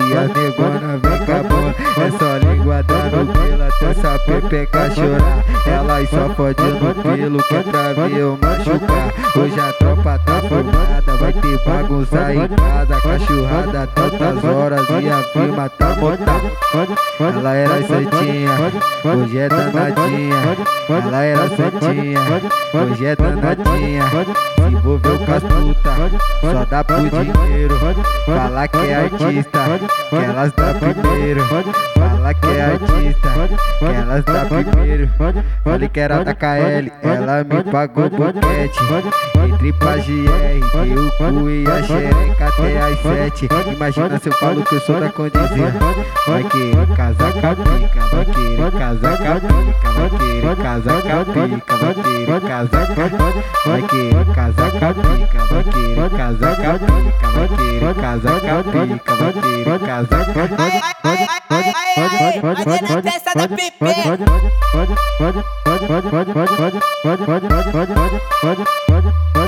a negona vem acabando. É só língua dando pelo essa pepeca chorar. Elas só fode no pelo que é pra ver eu machucar. Hoje a tropa tá formada, vai ter bagunça em casa. Cachorrada tantas horas e a firma tá montada. Ela era santinha, hoje é danadinha. Ela era santinha, hoje é danadinha. Se envolveu com as putas, só dá pro dinheiro. Fala que é artista, que elas dá primeiro. Que é artista, que elas dá primeiro. Falei que era da KL, ela me pagou boquete. Entre pra GR, o cu e a xereca até às sete. Imagina se eu falo que eu sou da condizia. Vai querer casar com a pica, vai querer casar com a pica, vai querer casar com a pica, vai querer casar com a Vai querer casar com a pica, vai querer casar com a pica, vai querer casar com a pica, vai querer casar com a Ai, ai, ai, ai, ai, ai, vai ter na testa da Pepe. Falou?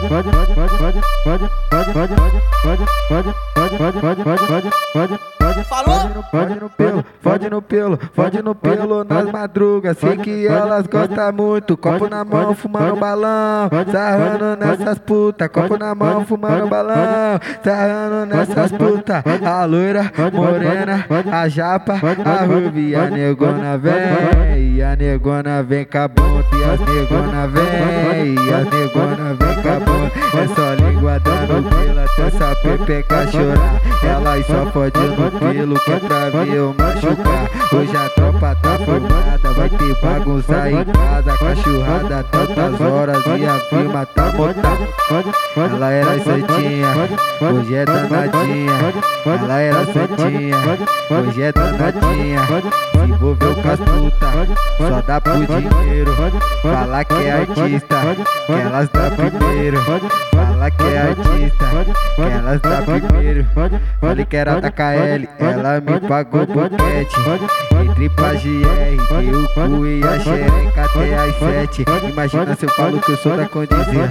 Fode no pelo, fode no pelo, fode no pelo nas madrugas. Sei que elas gostam muito. Copo na mão, fumando balão. Sarrando nessas putas. Copo na mão, fumando balão. Sarrando nessas putas. A loira, morena, a japa, a rubia. A negona vem. E a negona vem com a bunda. E as negona vem. E as negona vem com a bunda. Essa pepeca chorar. Elas só fode no pelo que é pra eu machucar. Hoje a tropa tá formada, vai ter bagunça em casa. Cachorrada tantas horas e a firma tá montada. Ela era santinha, hoje é danadinha. Ela era santinha, hoje é danadinha. Se envolveu com as putas, só dá pro dinheiro. Fala que é artista, que elas dá primeiro. Fala que é artista, elas dá primeiro. Falei que era da KL, ela me pagou boquete. Entre pra GR, deu o cu e a xereca até às sete. Imagina se eu falo que eu sou da condizia.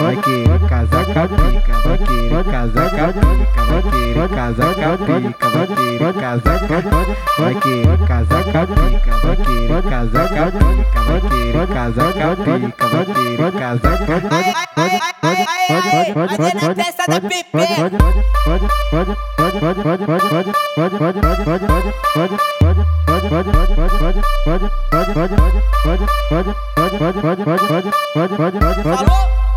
Vai querer casar com a pica, vai querer casar com a pica, vai querer casar com a pica, vai querer casar com a Vai querer casar com a pica, vai querer casar com a pica, vai querer casar com a pica, vai querer casar com a ai, vai ter na testa da Pepe. Алло!